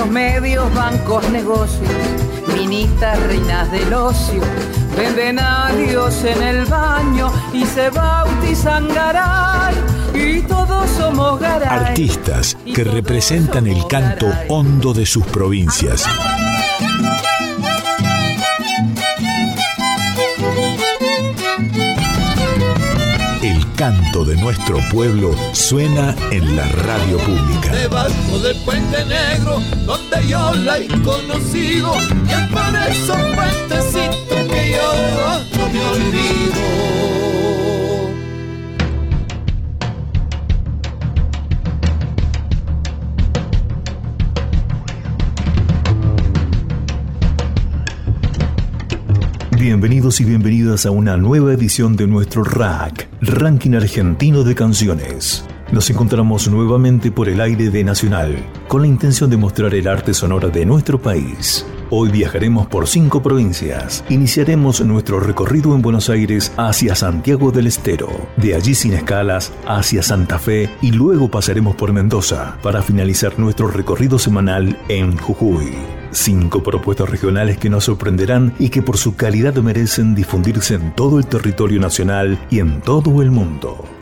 los medios, bancos, negocios, minitas, reinas del ocio Venden a Dios en el baño y se bautizan garay. Y todos somos garay. Artistas que representan el canto hondo de sus provincias. Canto de nuestro pueblo suena en la radio pública. Debajo del puente negro, donde yo la he conocido, y es por esos puentecitos que yo no me olvido. Bienvenidos y bienvenidas a una nueva edición de nuestro RAC, Ranking Argentino de Canciones. Nos encontramos nuevamente por el aire de Nacional, con la intención de mostrar el arte sonoro de nuestro país. Hoy viajaremos por cinco provincias. Iniciaremos nuestro recorrido en Buenos Aires hacia Santiago del Estero, de allí sin escalas hacia Santa Fe y luego pasaremos por Mendoza para finalizar nuestro recorrido semanal en Jujuy. Cinco propuestas regionales que nos sorprenderán y que por su calidad merecen difundirse en todo el territorio nacional y en todo el mundo.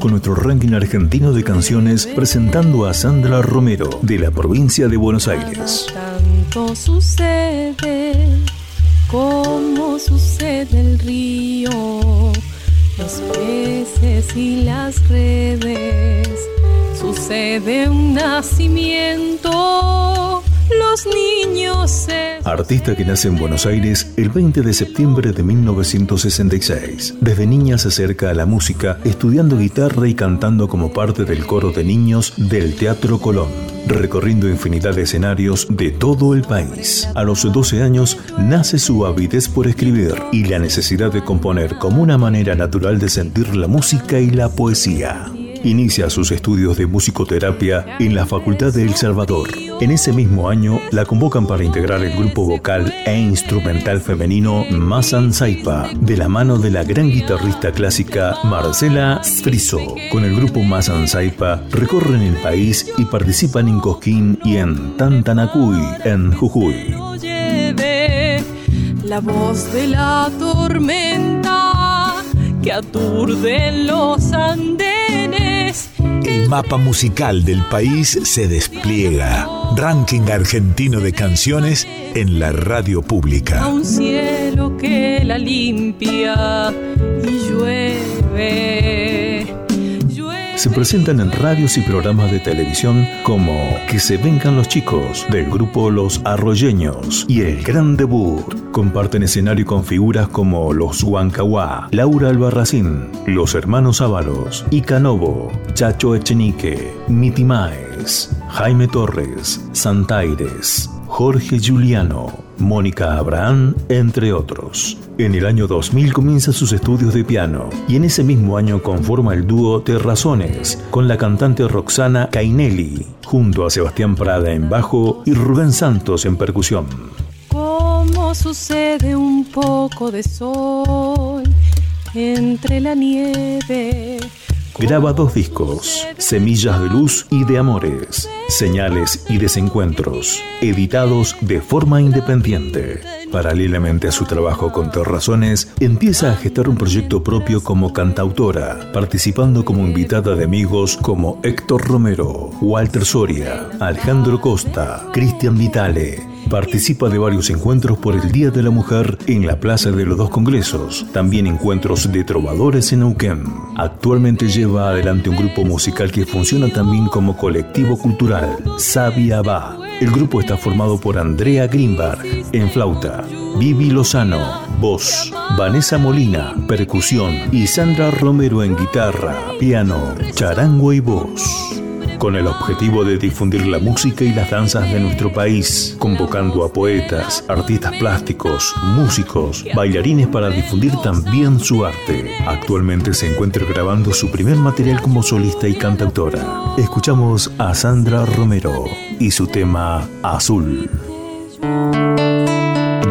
Con nuestro ranking argentino de canciones presentando a Sandra Romero de la provincia de Buenos Aires. Tanto sucede como sucede el río, los peces y las redes. Sucede un nacimiento Artista que nace en Buenos Aires el 20 de septiembre de 1966. Desde niña se acerca a la música, estudiando guitarra y cantando como parte del coro de niños del Teatro Colón, recorriendo infinidad de escenarios de todo el país. A los 12 años nace su avidez por escribir y la necesidad de componer como una manera natural de sentir la música y la poesía. Inicia sus estudios de musicoterapia en la Facultad de El Salvador. En ese mismo año la convocan para integrar el grupo vocal e instrumental femenino Masan Saipa, de la mano de la gran guitarrista clásica Marcela Friso. Con el grupo Masan Saipa recorren el país y participan en Cosquín y en Tantanacuy, en Jujuy. La voz de la tormenta que aturde los el mapa musical del país se despliega. Ranking argentino de canciones en la radio pública. Un cielo que la limpia y llueve. Se presentan en radios y programas de televisión como Que se vengan los chicos del grupo Los Arroyeños y El Gran Debut. Comparten escenario con figuras como Los Huancahuá, Laura Albarracín, Los Hermanos Ábalos, Icanovo, Chacho Echenique, Mitimaes, Jaime Torres, Santaires, Jorge Juliano, Mónica Abraham, entre otros. En el año 2000 comienza sus estudios de piano y en ese mismo año conforma el dúo Terrazones con la cantante Roxana Cainelli, junto a Sebastián Prada en bajo y Rubén Santos en percusión. ¿Cómo sucede un poco de sol entre la nieve? Graba dos discos, Semillas de Luz y de Amores, Señales y Desencuentros, editados de forma independiente. Paralelamente a su trabajo con Terrazones, empieza a gestar un proyecto propio como cantautora, participando como invitada de amigos como Héctor Romero, Walter Soria, Alejandro Costa, Cristian Vitale, Participa de varios encuentros por el Día de la Mujer en la Plaza de los Dos Congresos, también encuentros de trovadores en Neuquén. Actualmente lleva adelante un grupo musical que funciona también como colectivo cultural, Sabia Va. El grupo está formado por Andrea Greenberg en flauta, Vivi Lozano, voz, Vanessa Molina, percusión y Sandra Romero en guitarra, piano, charango y voz con el objetivo de difundir la música y las danzas de nuestro país, convocando a poetas, artistas plásticos, músicos, bailarines para difundir también su arte. Actualmente se encuentra grabando su primer material como solista y cantautora. Escuchamos a Sandra Romero y su tema Azul.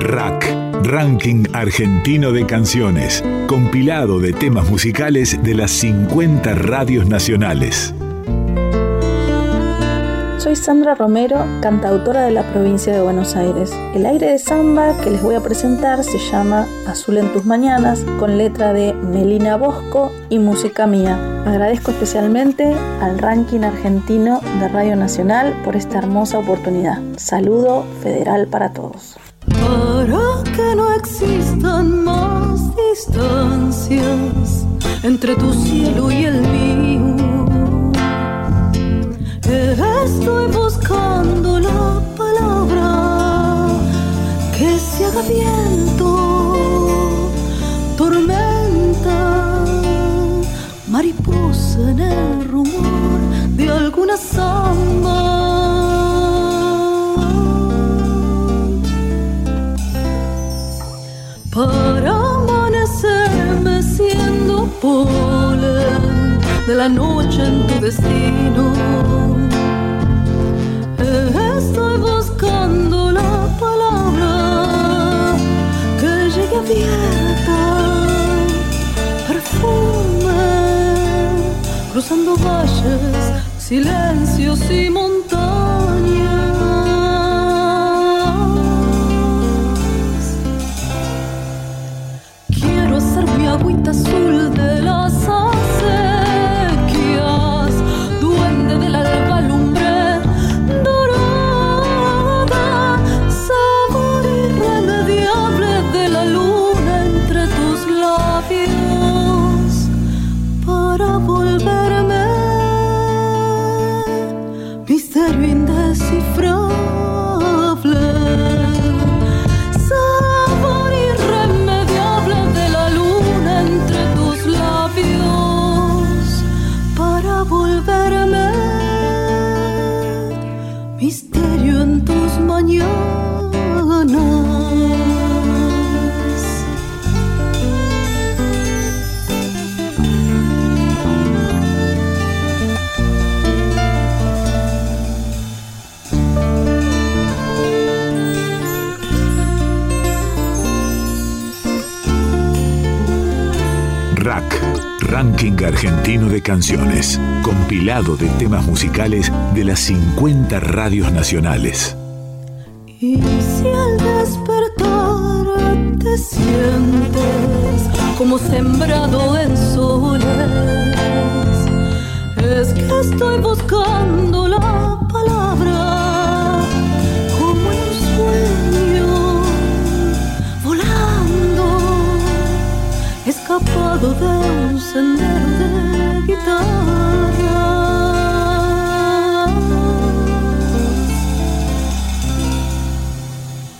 Rack, Ranking Argentino de Canciones, compilado de temas musicales de las 50 radios nacionales. Soy Sandra Romero, cantautora de la provincia de Buenos Aires. El aire de samba que les voy a presentar se llama Azul en tus mañanas, con letra de Melina Bosco y música mía. Agradezco especialmente al ranking argentino de Radio Nacional por esta hermosa oportunidad. Saludo federal para todos. Para que no existan más distancias entre tu cielo y el mío Estoy buscando la palabra que se haga viento, tormenta, mariposa en el rumor de alguna samba. De la noche en tu destino Estoy buscando la palabra que llegue abierta, perfume, cruzando valles, silencios y montañas. Quiero hacer mi agüita azul Argentino de Canciones, compilado de temas musicales de las 50 radios nacionales. Y si al despertar te sientes como sembrado en soles, es que estoy buscando la palabra escapado de de guitarra.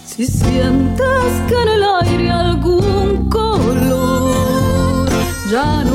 Si sientes que en el aire algún color ya no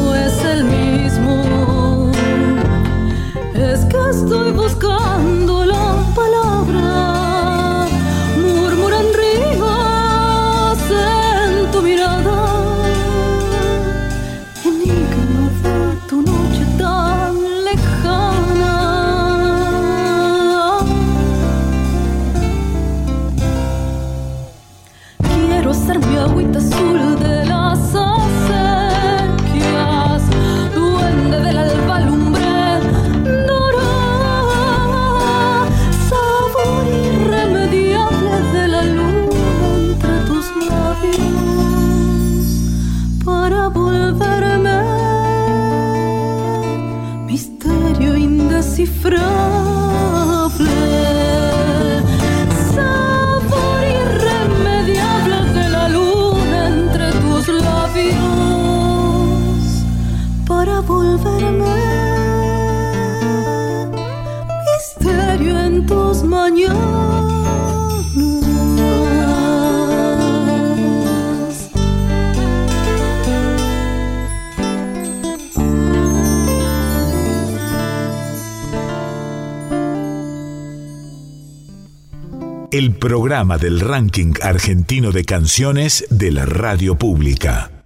el programa del ranking argentino de canciones de la radio pública.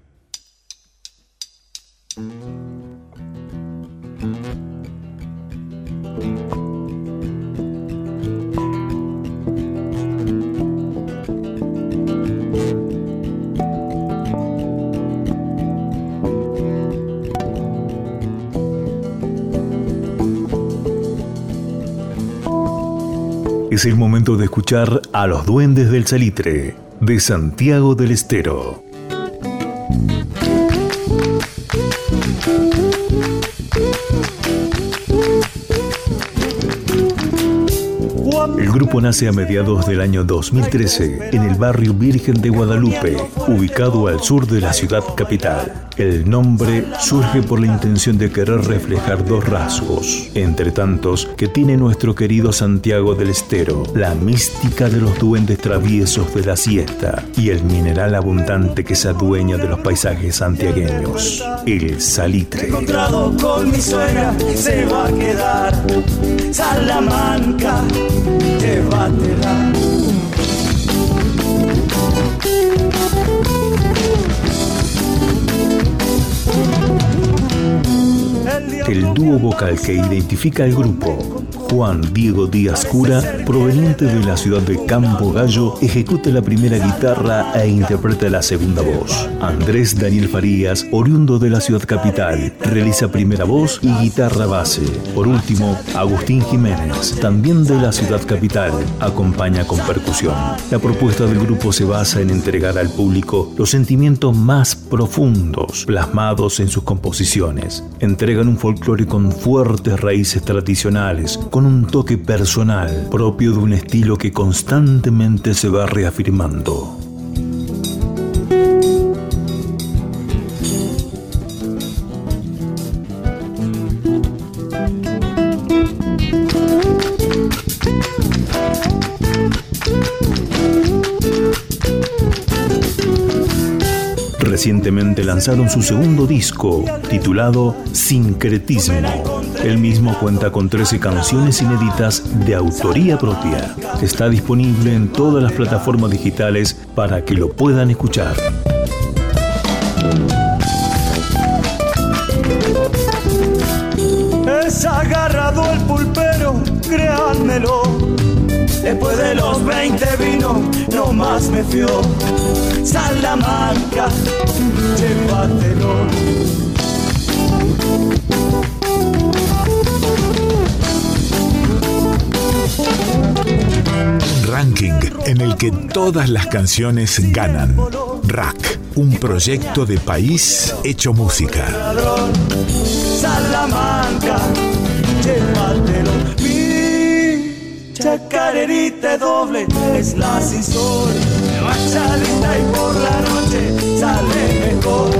Es el momento de escuchar a los duendes del salitre de Santiago del Estero. Grupo nace a mediados del año 2013 en el barrio Virgen de Guadalupe, ubicado al sur de la ciudad capital. El nombre surge por la intención de querer reflejar dos rasgos, entre tantos, que tiene nuestro querido Santiago del Estero, la mística de los duendes traviesos de la siesta y el mineral abundante que se adueña de los paisajes santiagueños, el salitre. Encontrado con mi suegra, se va a quedar Salamanca, El dúo vocal que identifica al grupo Juan Diego Díaz Cura, proveniente de la ciudad de Campo Gallo, ejecuta la primera guitarra e interpreta la segunda voz. Andrés Daniel Farías, oriundo de la ciudad capital, realiza primera voz y guitarra base. Por último, Agustín Jiménez, también de la ciudad capital, acompaña con percusión. La propuesta del grupo se basa en entregar al público los sentimientos más profundos plasmados en sus composiciones. Entregan un folclore con fuertes raíces tradicionales, con un toque personal propio de un estilo que constantemente se va reafirmando. Recientemente lanzaron su segundo disco, titulado Sincretismo. El mismo cuenta con 13 canciones inéditas de autoría propia. Está disponible en todas las plataformas digitales para que lo puedan escuchar. Es agarrado el pulpero, créanmelo. Después de los 20 vino, no más me fió. Salamanca, llévatelo. ranking en el que todas las canciones ganan. Rack, un proyecto de país hecho música. Salamanca, llévatelo. Chacarerita doble es la y por la noche sale mejor.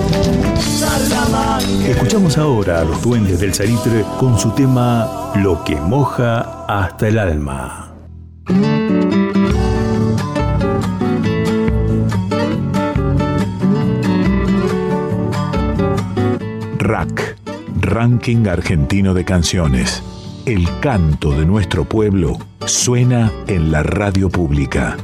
Escuchamos ahora a los duendes del salitre con su tema Lo que moja hasta el alma. Rack, Ranking Argentino de Canciones. El canto de nuestro pueblo suena en la radio pública.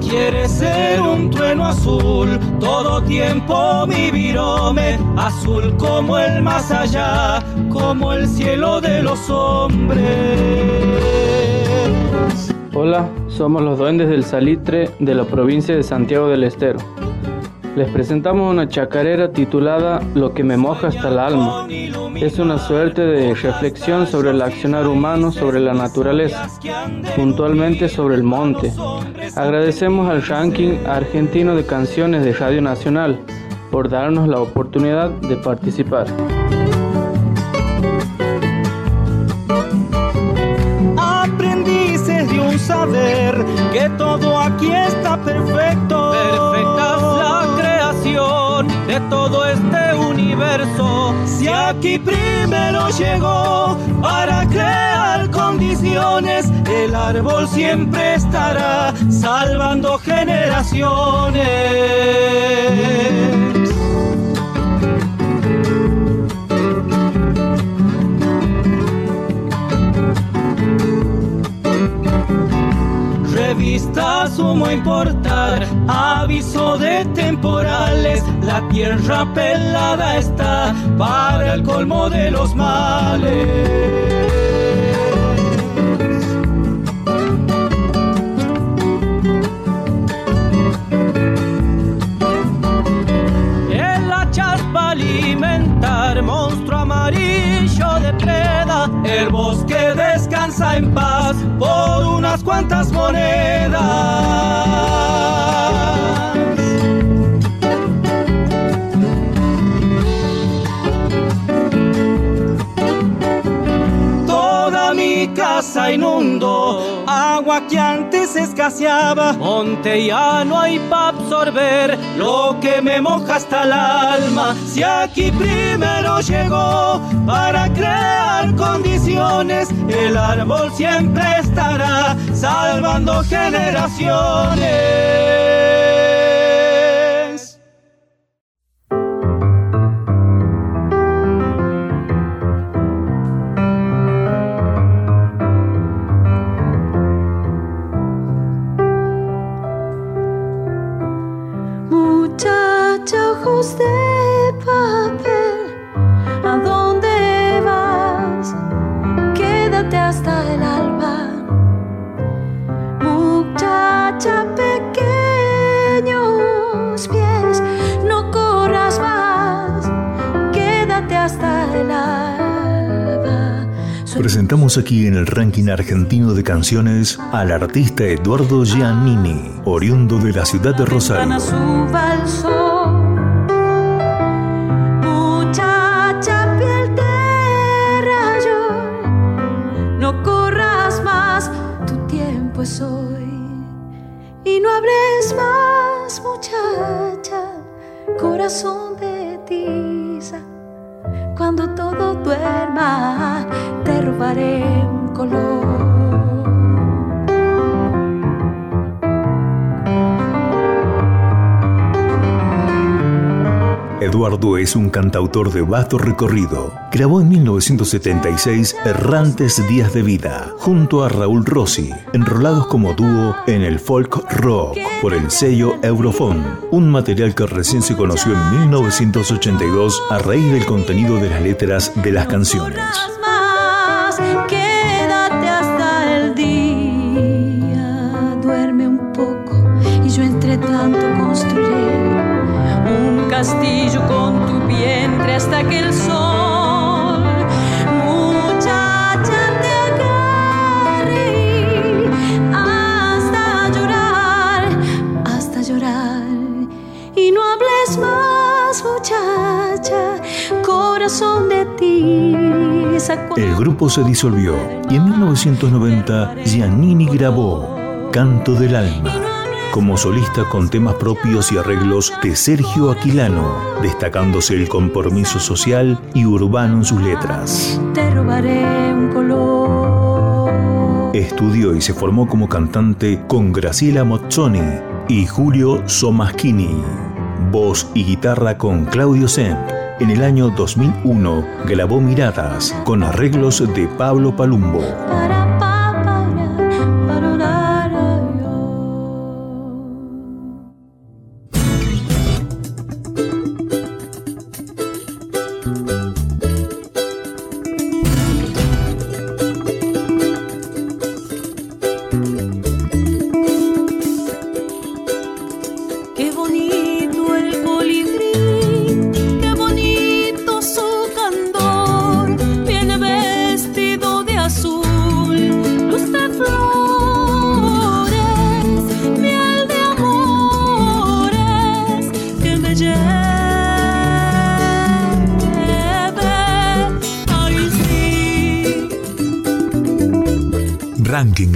Quiere ser un trueno azul, todo tiempo mi virome, azul como el más allá, como el cielo de los hombres. Hola, somos los duendes del Salitre de la provincia de Santiago del Estero. Les presentamos una chacarera titulada Lo que me moja hasta el alma. Es una suerte de reflexión sobre el accionar humano sobre la naturaleza, puntualmente sobre el monte. Agradecemos al ranking argentino de canciones de Radio Nacional por darnos la oportunidad de participar. Aprendices de un saber que todo aquí está perfecto de todo este universo. Si aquí primero llegó para crear condiciones, el árbol siempre estará salvando generaciones. Revista sumo importar, aviso de temporal tierra pelada está para el colmo de los males. alimentar monstruo amarillo de preda. El bosque descansa en paz por unas cuantas monedas. Casa inundo, agua que antes escaseaba, monte ya no hay para absorber lo que me moja hasta el alma. Si aquí primero llegó para crear condiciones, el árbol siempre estará salvando generaciones. Presentamos aquí en el ranking argentino de canciones al artista Eduardo Giannini, oriundo de la ciudad de Rosario. Eduardo es un cantautor de vasto recorrido. Grabó en 1976 Errantes Días de Vida, junto a Raúl Rossi, enrolados como dúo en el folk rock por el sello Eurofon, un material que recién se conoció en 1982 a raíz del contenido de las letras de las canciones. vientre hasta que el sol, muchacha, te agarre hasta llorar, hasta llorar. Y no hables más, muchacha, corazón de ti. El grupo se disolvió y en 1990 Giannini grabó Canto del Alma como solista con temas propios y arreglos de Sergio Aquilano, destacándose el compromiso social y urbano en sus letras. Te robaré un color. Estudió y se formó como cantante con Graciela Mozzoni y Julio Somaschini. Voz y guitarra con Claudio Semp. En el año 2001 grabó Miradas con arreglos de Pablo Palumbo.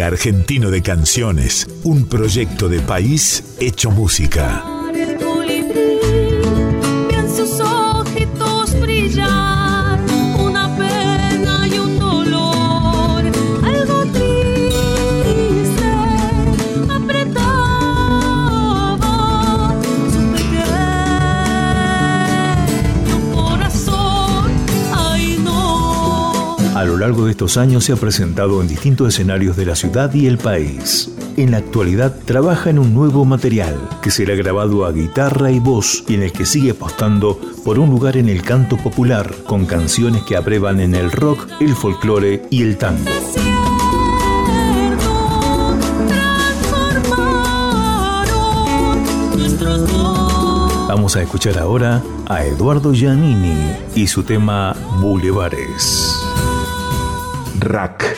Argentino de Canciones, un proyecto de país hecho música. Largo de estos años se ha presentado en distintos escenarios de la ciudad y el país. en la actualidad trabaja en un nuevo material que será grabado a guitarra y voz y en el que sigue apostando por un lugar en el canto popular con canciones que aprueban en el rock, el folclore y el tango. Vamos a escuchar ahora a Eduardo Giannini y su tema Bulevares. Rack.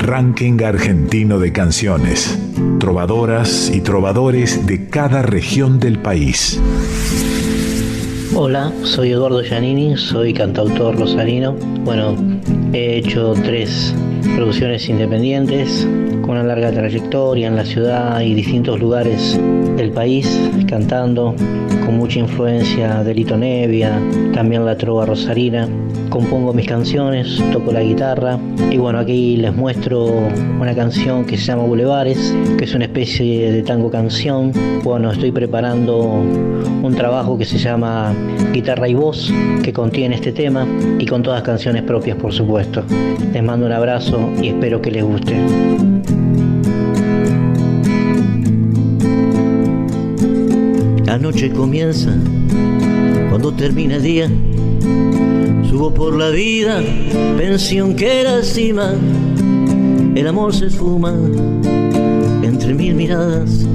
Ranking argentino de canciones. Trovadoras y trovadores de cada región del país. Hola, soy Eduardo Giannini, soy cantautor rosarino. Bueno, he hecho tres producciones independientes con una larga trayectoria en la ciudad y distintos lugares del país, cantando con mucha influencia de Lito Nevia, también la trova rosarina. Compongo mis canciones, toco la guitarra y bueno, aquí les muestro una canción que se llama Bulevares, que es una especie de tango canción. Bueno, estoy preparando un trabajo que se llama Guitarra y Voz, que contiene este tema y con todas canciones propias, por supuesto. Les mando un abrazo y espero que les guste. La noche comienza cuando termina el día. Subo por la vida, pensión que lastima. El amor se esfuma entre mil miradas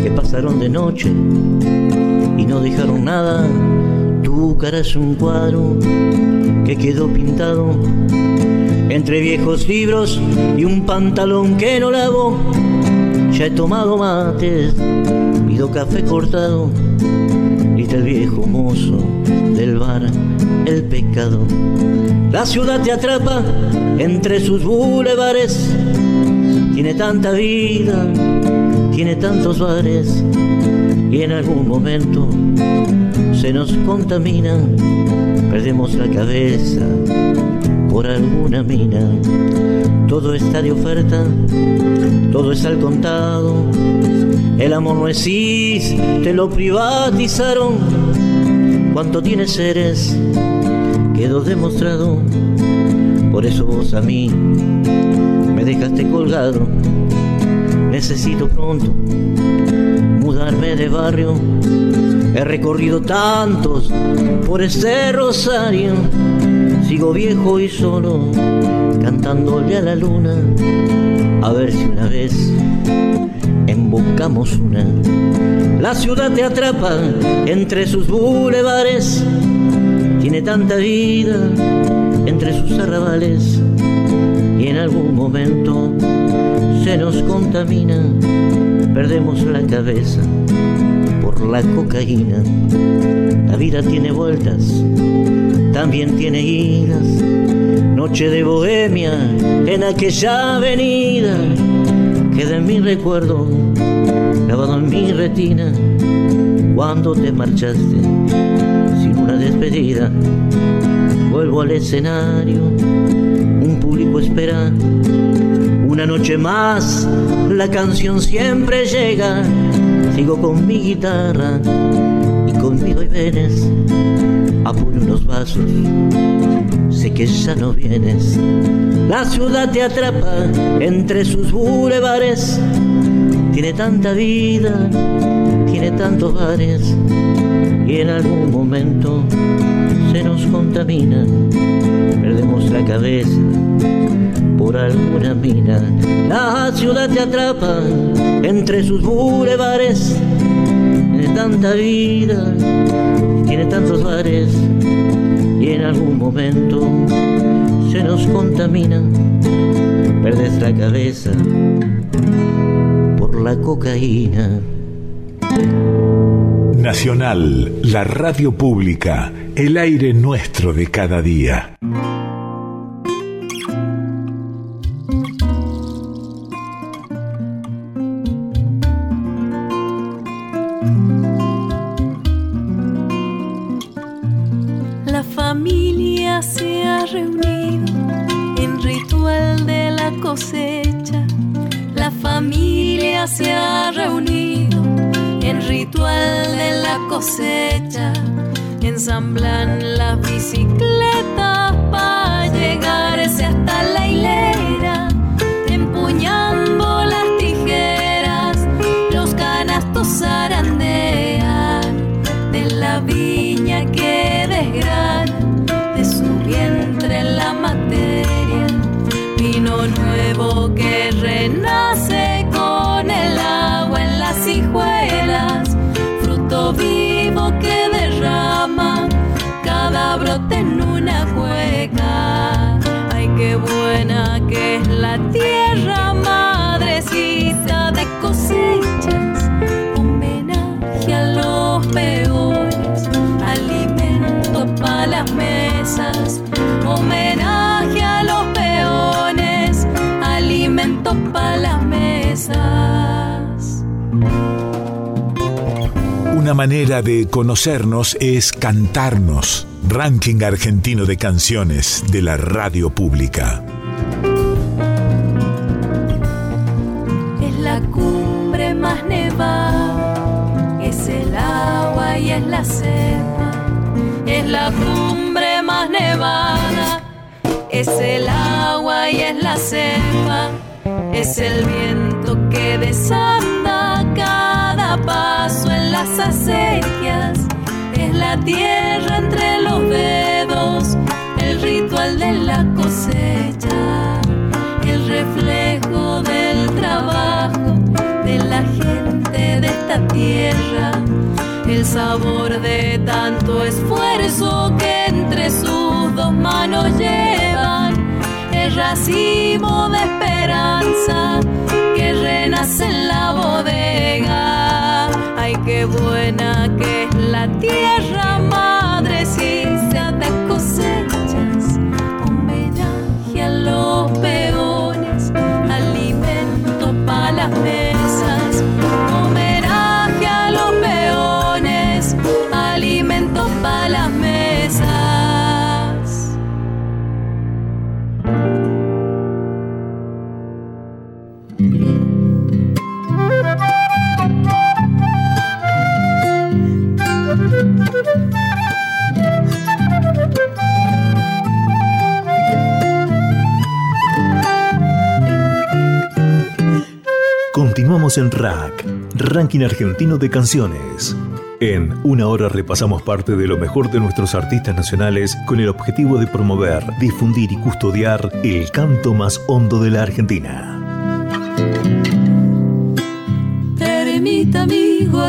que pasaron de noche y no dejaron nada. Tu cara es un cuadro que quedó pintado entre viejos libros y un pantalón que no lavo. Ya he tomado mates, pido café cortado, grita el viejo mozo del bar, el pecado. La ciudad te atrapa entre sus bulevares, tiene tanta vida, tiene tantos bares, y en algún momento se nos contamina, perdemos la cabeza por alguna mina. Todo está de oferta, todo es al contado. El amor no existe, lo privatizaron. Cuánto tiene seres, quedó demostrado. Por eso vos a mí me dejaste colgado. Necesito pronto mudarme de barrio. He recorrido tantos por este rosario Sigo viejo y solo, cantándole a la luna, a ver si una vez embocamos una. La ciudad te atrapa entre sus bulevares, tiene tanta vida entre sus arrabales, y en algún momento se nos contamina, perdemos la cabeza por la cocaína. La vida tiene vueltas también tiene idas. Noche de bohemia en aquella avenida, queda en mi recuerdo, grabado en mi retina, cuando te marchaste sin una despedida. Vuelvo al escenario, un público espera, una noche más, la canción siempre llega, sigo con mi guitarra conmigo y venes apuro unos vasos, sé que ya no vienes. La ciudad te atrapa entre sus bulevares, tiene tanta vida, tiene tantos bares, y en algún momento se nos contamina, perdemos la cabeza por alguna mina. La ciudad te atrapa entre sus bulevares, tiene tanta vida tiene tantos bares y en algún momento se nos contamina, perdes la cabeza por la cocaína. Nacional, la radio pública, el aire nuestro de cada día. que renace con el agua en las hijuelas, fruto vivo que derrama cada brote en una cueca. Ay, qué buena que es la tierra. Una manera de conocernos es cantarnos. Ranking argentino de canciones de la radio pública. Es la cumbre más nevada, es el agua y es la cepa. Es la cumbre más nevada, es el agua y es la cepa. Es el viento que en las acequias es la tierra entre los dedos, el ritual de la cosecha, el reflejo del trabajo de la gente de esta tierra, el sabor de tanto esfuerzo que entre sus dos manos llevan, el racimo de esperanza que renace en qué buena que es la tierra madre, En Rack, Ranking Argentino de Canciones. En una hora repasamos parte de lo mejor de nuestros artistas nacionales con el objetivo de promover, difundir y custodiar el canto más hondo de la Argentina. Amigo,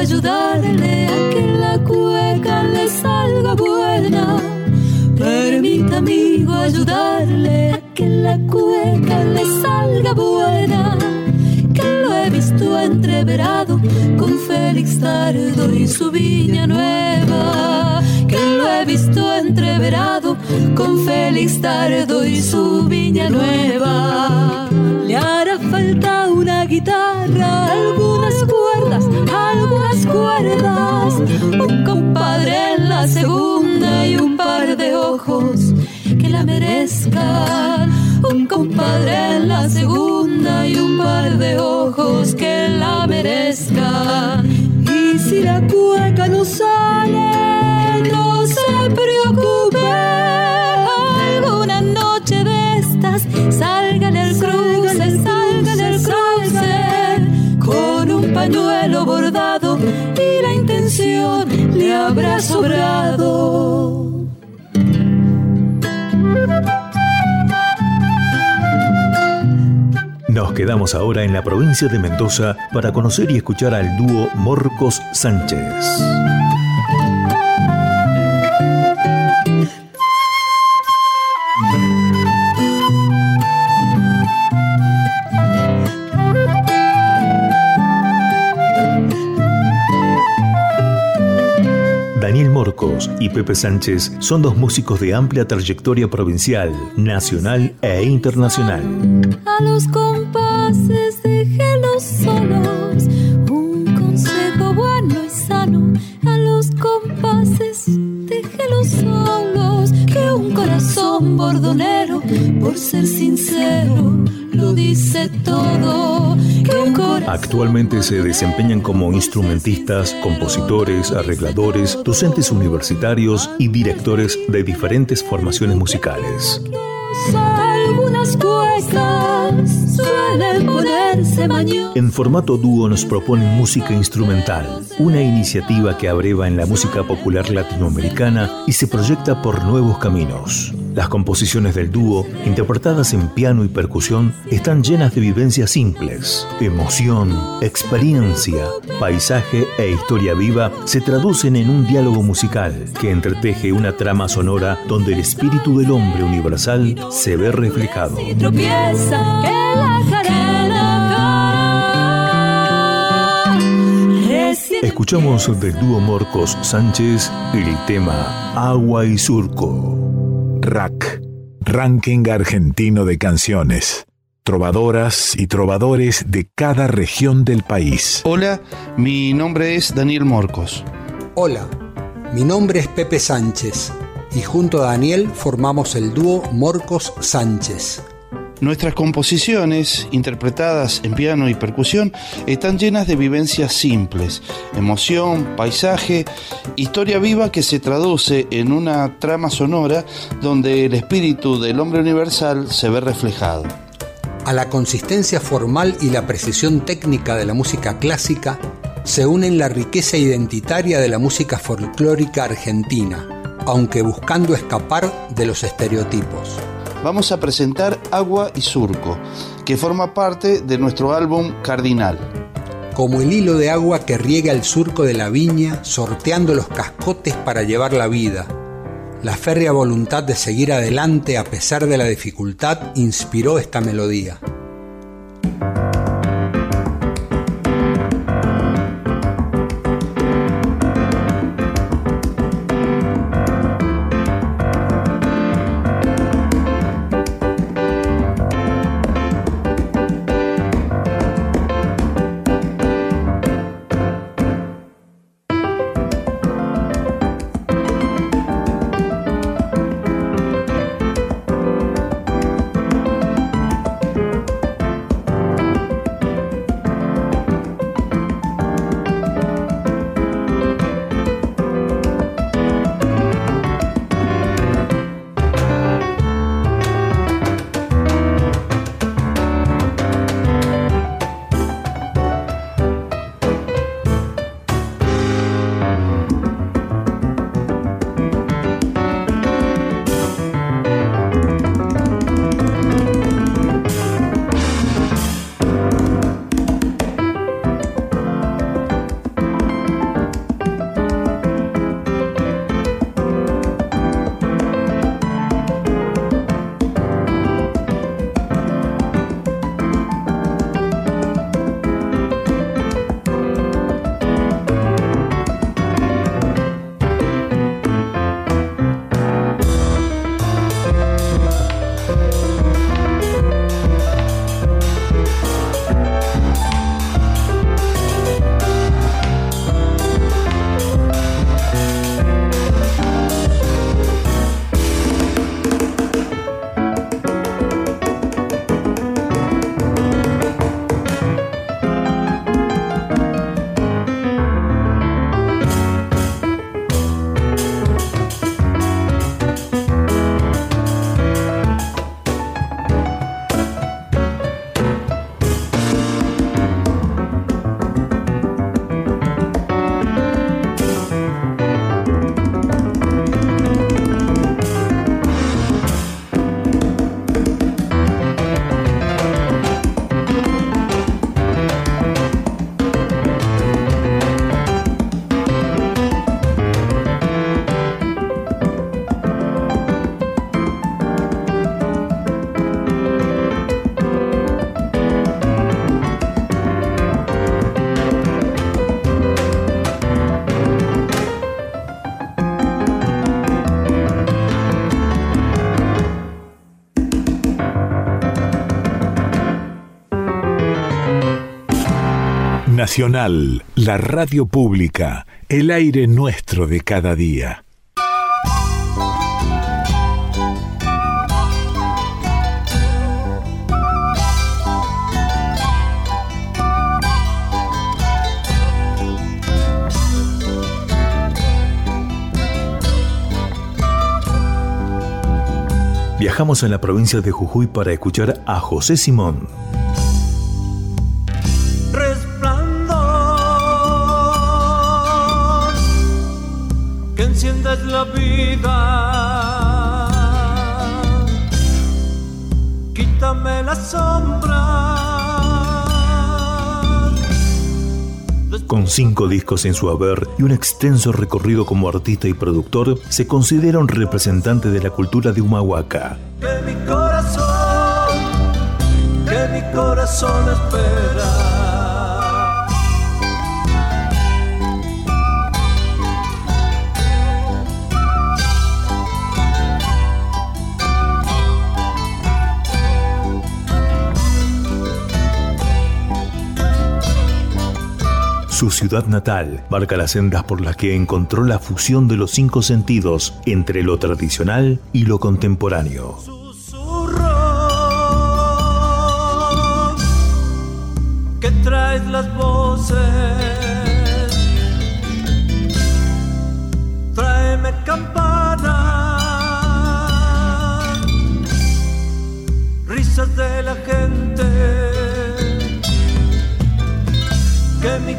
entreverado con Félix Tardo y su viña nueva. Que lo he visto entreverado con Félix Tardo y su viña nueva. Le hará falta una guitarra, algunas cuerdas, algunas cuerdas. Un compadre en la segunda y un par de ojos que la merezcan. Un compadre en la segunda y un par de ojos que la merezcan. Y si la cueca no sale, no se preocupe. Alguna noche de estas salgan el cruce, salgan el cruce. Con un pañuelo bordado y la intención le habrá sobrado. Nos quedamos ahora en la provincia de Mendoza para conocer y escuchar al dúo Morcos Sánchez. Y Pepe Sánchez son dos músicos de amplia trayectoria provincial, nacional e internacional. A los compases déjelos solos, un consejo bueno y sano. A los compases déjelos solos, que un corazón bordonero, por ser sincero, Actualmente se desempeñan como instrumentistas, compositores, arregladores, docentes universitarios y directores de diferentes formaciones musicales. algunas cuecas suelen ponerse mañosas. En formato dúo nos proponen música instrumental, una iniciativa que abreva en la música popular latinoamericana y se proyecta por nuevos caminos. Las composiciones del dúo, interpretadas en piano y percusión, están llenas de vivencias simples. Emoción, experiencia, paisaje e historia viva se traducen en un diálogo musical que entreteje una trama sonora donde el espíritu del hombre universal se ve reflejado. Escuchamos del dúo Morcos Sánchez el tema Agua y Surco. Rack, Ranking Argentino de Canciones. Trovadoras y trovadores de cada región del país. Hola, mi nombre es Daniel Morcos. Hola, mi nombre es Pepe Sánchez y junto a Daniel formamos el dúo Morcos Sánchez. Nuestras composiciones, interpretadas en piano y percusión, están llenas de vivencias simples, emoción, paisaje, historia viva que se traduce en una trama sonora donde el espíritu del hombre universal se ve reflejado. A la consistencia formal y la precisión técnica de la música clásica se unen la riqueza identitaria de la música folclórica argentina, aunque buscando escapar de los estereotipos vamos a presentar Agua y Surco, que forma parte de nuestro álbum Cardinal. Como el hilo de agua que riega el surco de la viña, sorteando los cascotes para llevar la vida. La férrea voluntad de seguir adelante a pesar de la dificultad inspiró esta melodía. Nacional, la radio pública, el aire nuestro de cada día. Viajamos en la provincia de Jujuy para escuchar a José Simón. Cinco discos en su haber y un extenso recorrido como artista y productor, se considera un representante de la cultura de Humahuaca. Su ciudad natal marca las sendas por las que encontró la fusión de los cinco sentidos entre lo tradicional y lo contemporáneo.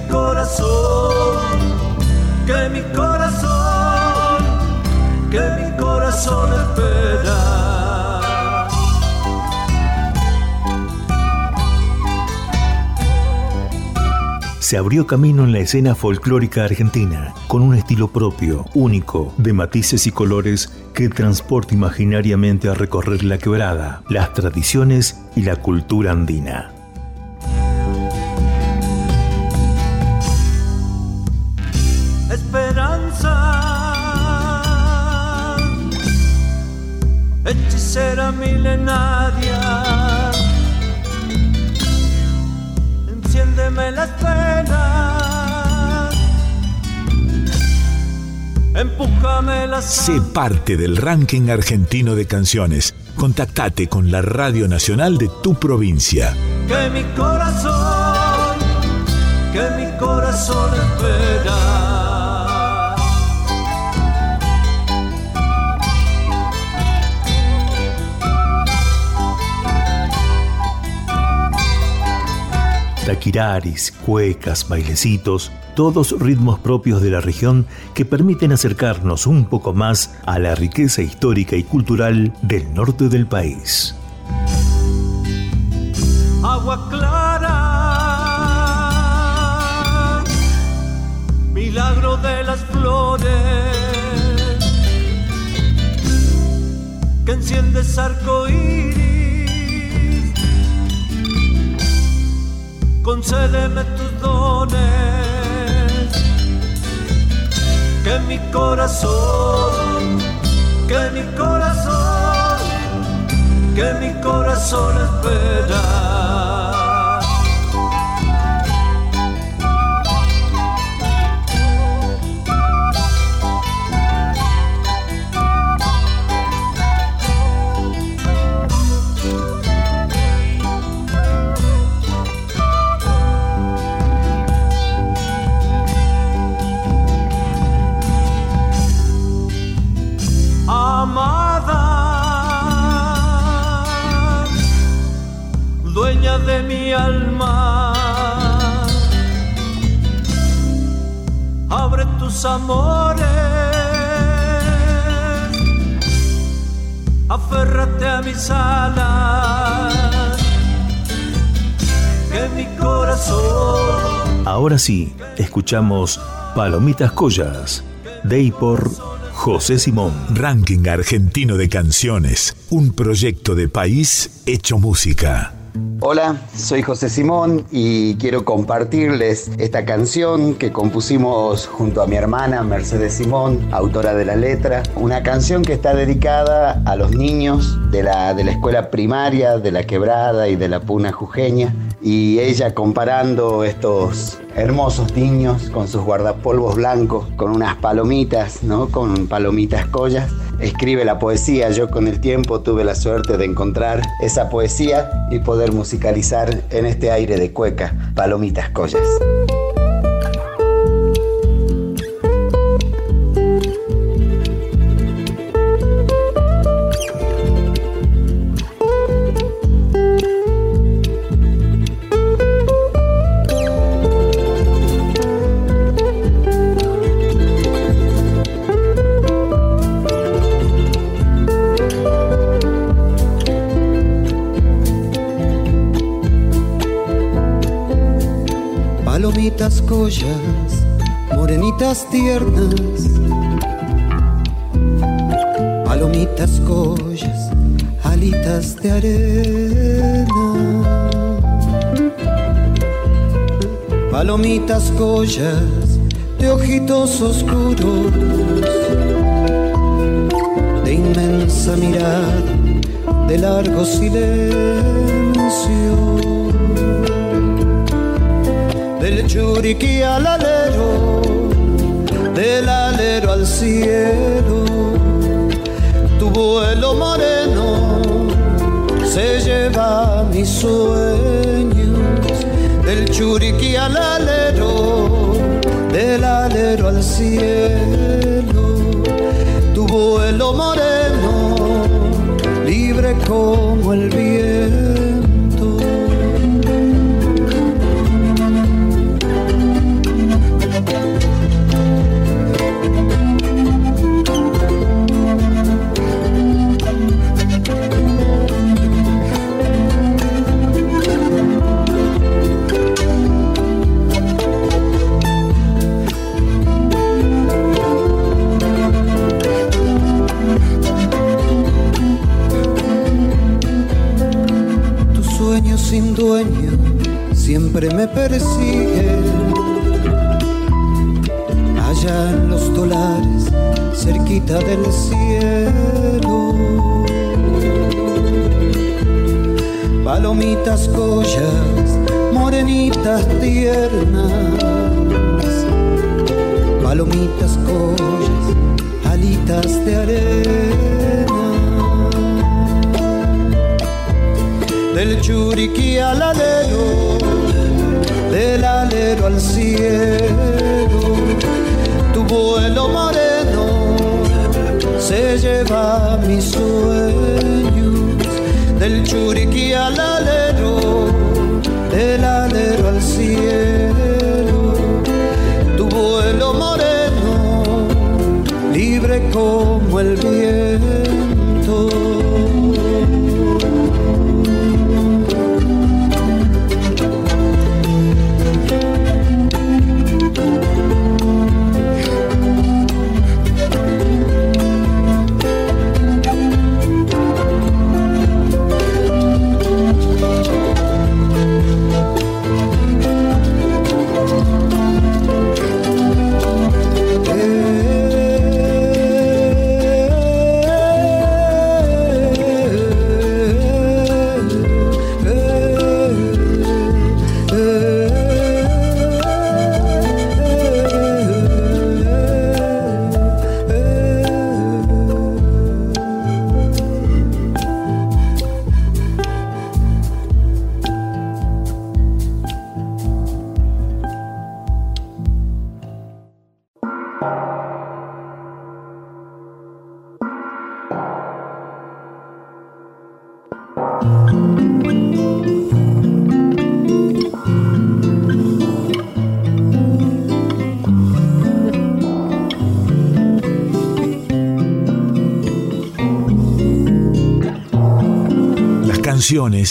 Corazón, que mi corazón, que mi corazón espera. Se abrió camino en la escena folclórica argentina, con un estilo propio, único, de matices y colores que transporta imaginariamente a recorrer la quebrada, las tradiciones y la cultura andina. Milenaria. Enciéndeme las penas, empújame las. Sé parte del ranking argentino de canciones. Contactate con la Radio Nacional de tu provincia. Que mi corazón, que mi corazón espera. Taquiraris, cuecas, bailecitos, todos ritmos propios de la región que permiten acercarnos un poco más a la riqueza histórica y cultural del norte del país. Agua clara, milagro de las flores, que enciendes arco concédeme tus dones, que mi corazón, que mi corazón, que mi corazón espera. Mi alma. Abre tus amores, aférrate a mis alas, que mi corazón. Ahora sí, escuchamos Palomitas Collas, de y por José Simón. Ranking Argentino de Canciones, un proyecto de país hecho música. Hola, soy José Simón y quiero compartirles esta canción que compusimos junto a mi hermana Mercedes Simón, autora de la letra. Una canción que está dedicada a los niños de la, de la escuela primaria, de la quebrada y de la puna jujeña. Y ella comparando estos hermosos niños con sus guardapolvos blancos, con unas palomitas, ¿no? Con palomitas collas escribe la poesía. Yo con el tiempo tuve la suerte de encontrar esa poesía y poder musicalizar en este aire de cueca, Palomitas Collas. Morenitas tiernas, palomitas collas, alitas de arena, palomitas collas de ojitos oscuros, de inmensa mirada, de largo silencio del churiqui al alero, del alero al cielo, tu vuelo moreno se lleva mis sueños, del churiqui al alero, del alero al cielo, tu vuelo moreno, libre como el viento sin dueño siempre me persigue. Allá en los dólares, cerquita del cielo. Palomitas collas, morenitas tiernas. Palomitas collas, alitas de arena del churiqui al alero, del alero al cielo, tu vuelo moreno se lleva mis sueños, del churiqui al alero, del alero al cielo,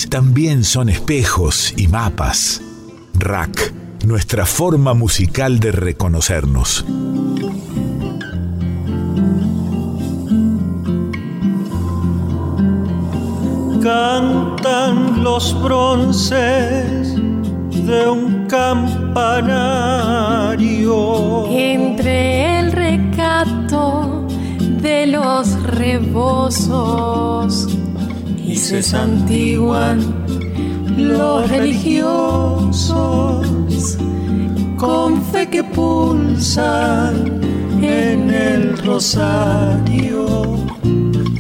también son espejos y mapas. Rack, nuestra forma musical de reconocernos. Cantan los bronces de un campanario. Entre el recato de los rebosos y se santiguan los religiosos con fe que pulsan en el rosario.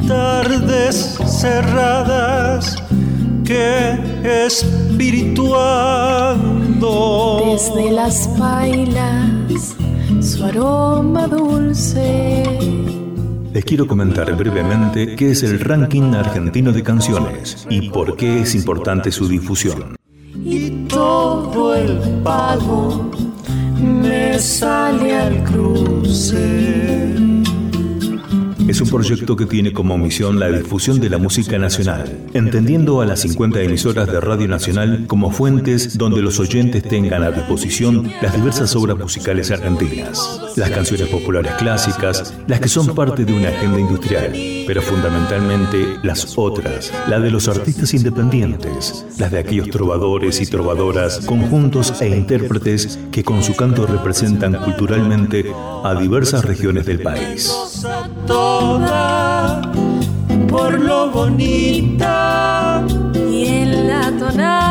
Tardes cerradas que espirituando desde las pailas su aroma dulce les quiero comentar brevemente qué es el ranking argentino de canciones y por qué es importante su difusión. Y todo el pago me sale al cruce. Es un proyecto que tiene como misión la difusión de la música nacional, entendiendo a las 50 emisoras de Radio Nacional como fuentes donde los oyentes tengan a disposición las diversas obras musicales argentinas, las canciones populares clásicas, las que son parte de una agenda industrial, pero fundamentalmente las otras, la de los artistas independientes, las de aquellos trovadores y trovadoras, conjuntos e intérpretes que con su canto representan culturalmente a diversas regiones del país. Por lo bonita y en la tonada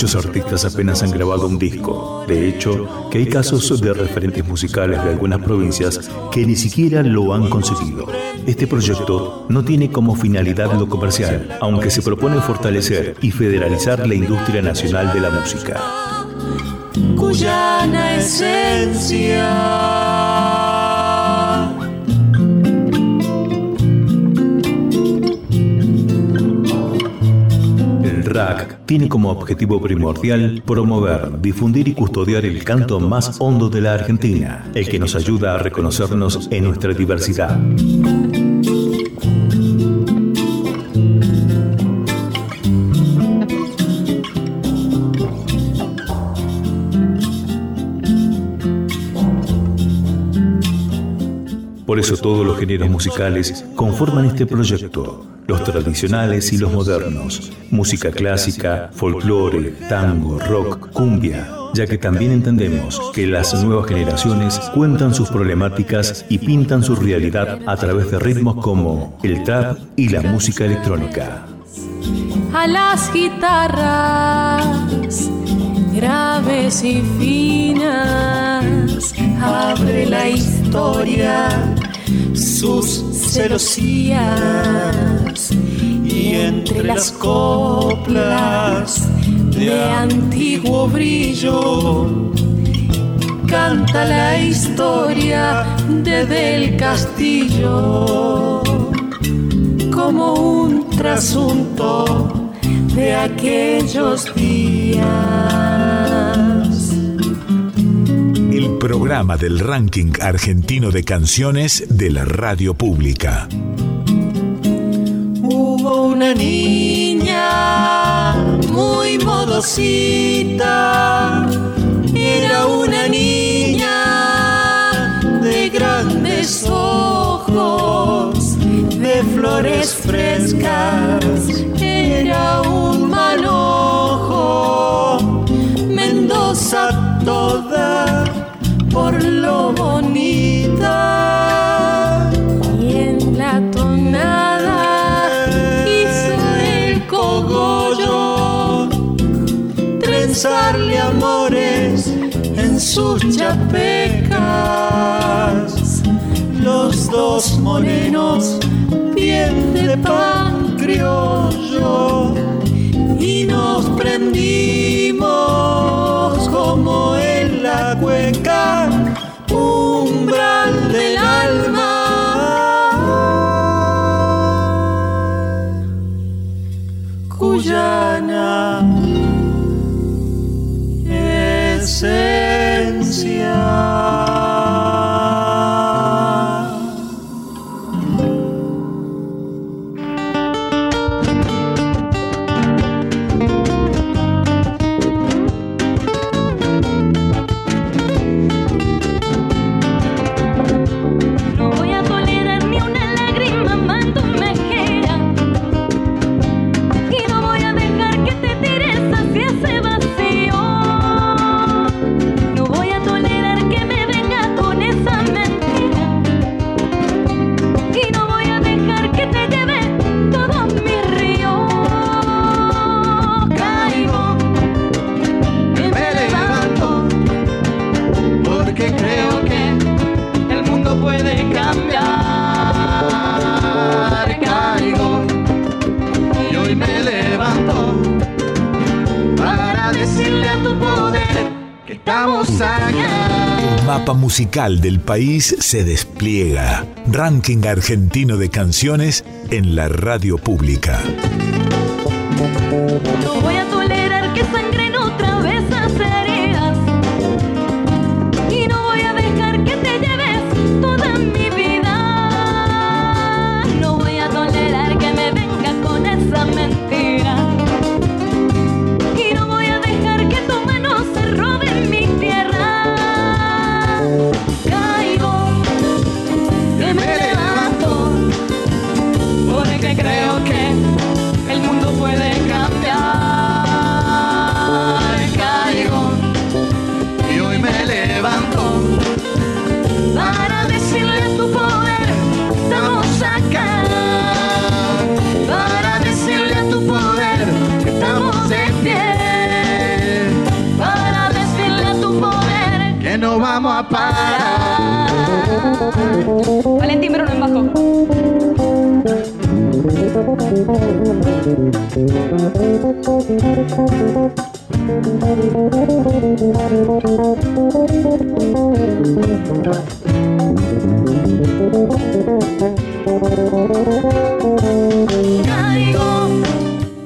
Muchos artistas apenas han grabado un disco. De hecho, que hay casos de referentes musicales de algunas provincias que ni siquiera lo han conseguido. Este proyecto no tiene como finalidad lo comercial, aunque se propone fortalecer y federalizar la industria nacional de la música. Cuyana esencia. El RAC tiene como objetivo primordial promover, difundir y custodiar el canto más hondo de la Argentina, el que nos ayuda a reconocernos en nuestra diversidad. Por eso todos los géneros musicales conforman este proyecto, los tradicionales y los modernos, música clásica, folclore, tango, rock, cumbia, ya que también entendemos que las nuevas generaciones cuentan sus problemáticas y pintan su realidad a través de ritmos como el trap y la música electrónica. a las guitarras graves y finas abre la historia sus celosías y entre las coplas de antiguo brillo canta la historia de del castillo como un trasunto de aquellos días. Programa del ranking argentino de canciones de la radio pública. Hubo una niña muy modosita, era una niña de grandes ojos, de flores frescas, era un manojo, Mendoza toda por lo bonita. Y en la tonada hizo el cogollo trenzarle amores en sus chapecas. Los dos morenos, piel de pan criollo, y nos prendimos como en la cueca, Cuyana musical del país se despliega. Ranking argentino de canciones en la radio pública.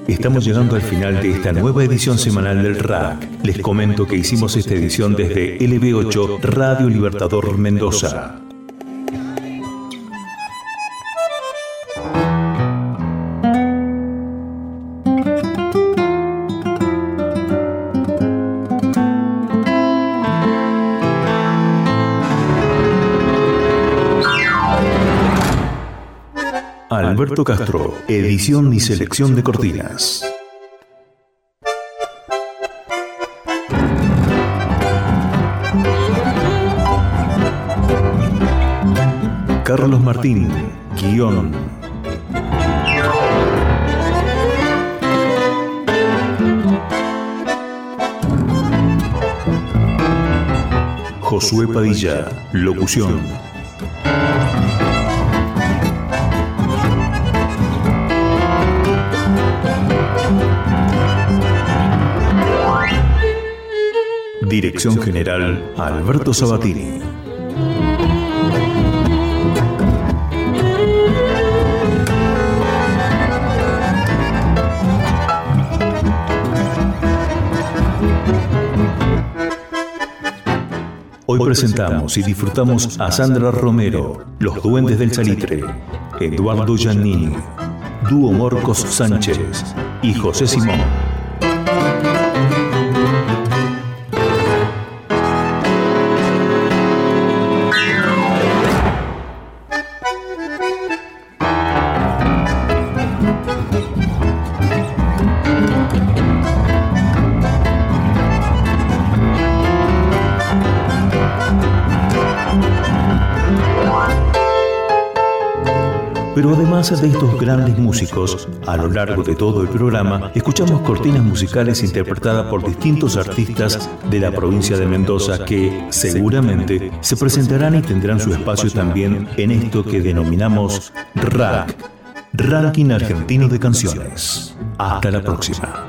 Estamos llegando al final de esta nueva edición semanal del RAC. Les comento que hicimos esta edición desde LB8 Radio Libertador Mendoza. Alberto Castro, edición y selección de cortinas. Carlos Martín, guion. Josué Padilla, locución. Dirección General Alberto Sabatini. Hoy presentamos y disfrutamos a Sandra Romero, Los Duendes del Salitre, Eduardo Giannini, Dúo Morcos Sánchez y José Simón. Además de estos grandes músicos, a lo largo de todo el programa escuchamos cortinas musicales interpretadas por distintos artistas de la provincia de Mendoza que seguramente se presentarán y tendrán su espacio también en esto que denominamos RAC, Ranking Argentino de Canciones. Hasta la próxima.